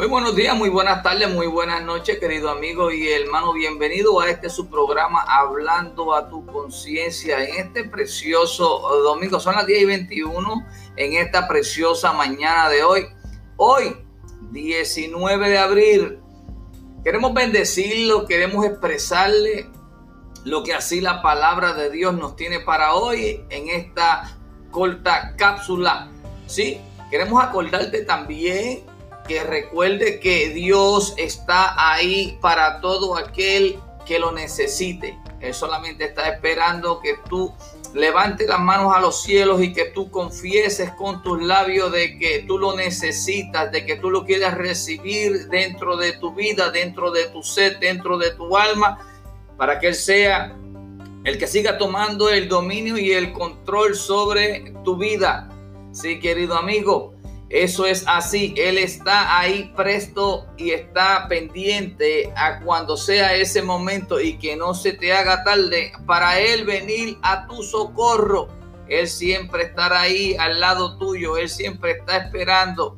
Muy buenos días, muy buenas tardes, muy buenas noches, querido amigo y hermano. Bienvenido a este su programa Hablando a tu conciencia en este precioso domingo. Son las 10 y 21 en esta preciosa mañana de hoy. Hoy, 19 de abril, queremos bendecirlo, queremos expresarle lo que así la palabra de Dios nos tiene para hoy en esta corta cápsula. Sí, queremos acordarte también que recuerde que Dios está ahí para todo aquel que lo necesite. Él solamente está esperando que tú levantes las manos a los cielos y que tú confieses con tus labios de que tú lo necesitas, de que tú lo quieres recibir dentro de tu vida, dentro de tu ser, dentro de tu alma, para que Él sea el que siga tomando el dominio y el control sobre tu vida. Sí, querido amigo. Eso es así. Él está ahí presto y está pendiente a cuando sea ese momento y que no se te haga tarde para Él venir a tu socorro. Él siempre estará ahí al lado tuyo. Él siempre está esperando.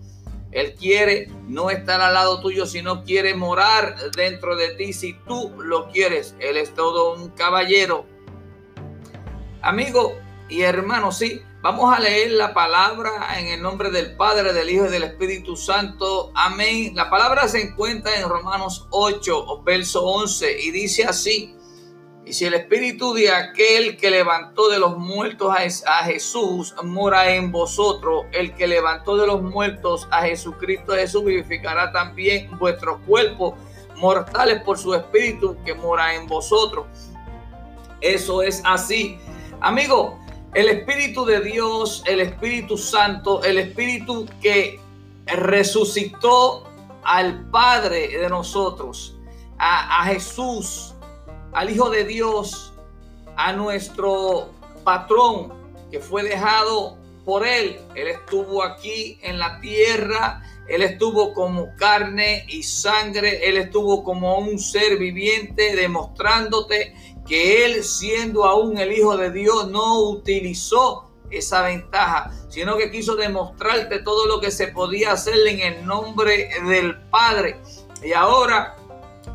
Él quiere no estar al lado tuyo, sino quiere morar dentro de ti si tú lo quieres. Él es todo un caballero. Amigo y hermano, sí, Vamos a leer la palabra en el nombre del Padre, del Hijo y del Espíritu Santo. Amén. La palabra se encuentra en Romanos 8, verso 11, y dice así. Y si el espíritu de aquel que levantó de los muertos a Jesús mora en vosotros, el que levantó de los muertos a Jesucristo Jesús vivificará también vuestros cuerpos mortales por su espíritu que mora en vosotros. Eso es así. Amigo, el Espíritu de Dios, el Espíritu Santo, el Espíritu que resucitó al Padre de nosotros, a, Jesús, al Hijo de Dios, a nuestro patrón que fue dejado por Él. Él estuvo aquí en la tierra, Él estuvo como carne y sangre, Él estuvo como un ser viviente demostrándote que él siendo aún el Hijo de Dios no utilizó esa ventaja, sino que quiso demostrarte todo lo que se podía hacer en el nombre del Padre. Y ahora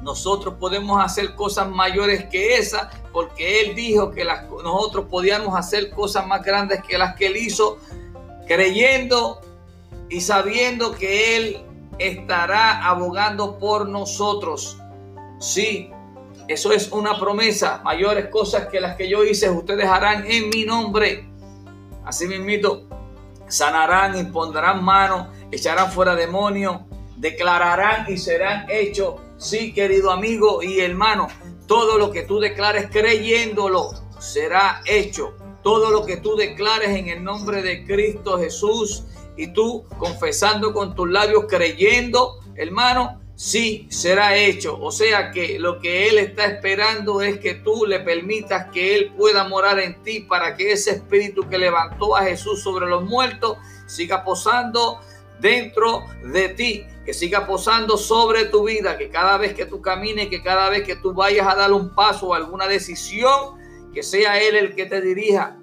nosotros podemos hacer cosas mayores que esa, porque Él dijo que nosotros podíamos hacer cosas más grandes que las que Él hizo, creyendo y sabiendo que Él estará abogando por nosotros. Sí, eso es una promesa. Mayores cosas que las que yo hice, ustedes harán en mi nombre. Así mismito, sanarán, impondrán mano, echarán fuera demonios, declararán y serán hechos. Sí, querido amigo y hermano, todo lo que tú declares creyéndolo será hecho. Todo lo que tú declares en el nombre de Cristo Jesús y tú confesando con tus labios, creyendo, hermano, sí será hecho. O sea que lo que Él está esperando es que tú le permitas que Él pueda morar en ti para que ese espíritu que levantó a Jesús sobre los muertos siga posando dentro de ti, que siga posando sobre tu vida, que cada vez que tú camines, que cada vez que tú vayas a dar un paso o alguna decisión, que sea Él el que te dirija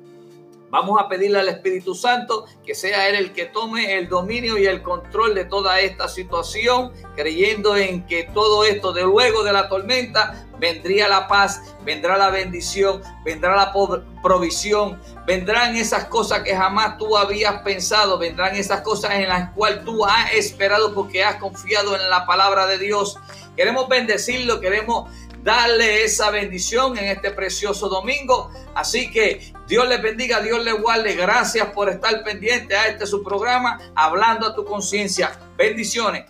Vamos a pedirle al Espíritu Santo que sea Él el que tome el dominio y el control de toda esta situación, creyendo en que todo esto de luego de la tormenta vendría la paz, vendrá la bendición, vendrá la provisión, vendrán esas cosas que jamás tú habías pensado, vendrán esas cosas en las cuales tú has esperado porque has confiado en la palabra de Dios. Queremos bendecirlo, queremos darle esa bendición en este precioso domingo. Así que Dios les bendiga, Dios les guarde. Gracias por estar pendiente a este su programa, hablando a tu conciencia. Bendiciones.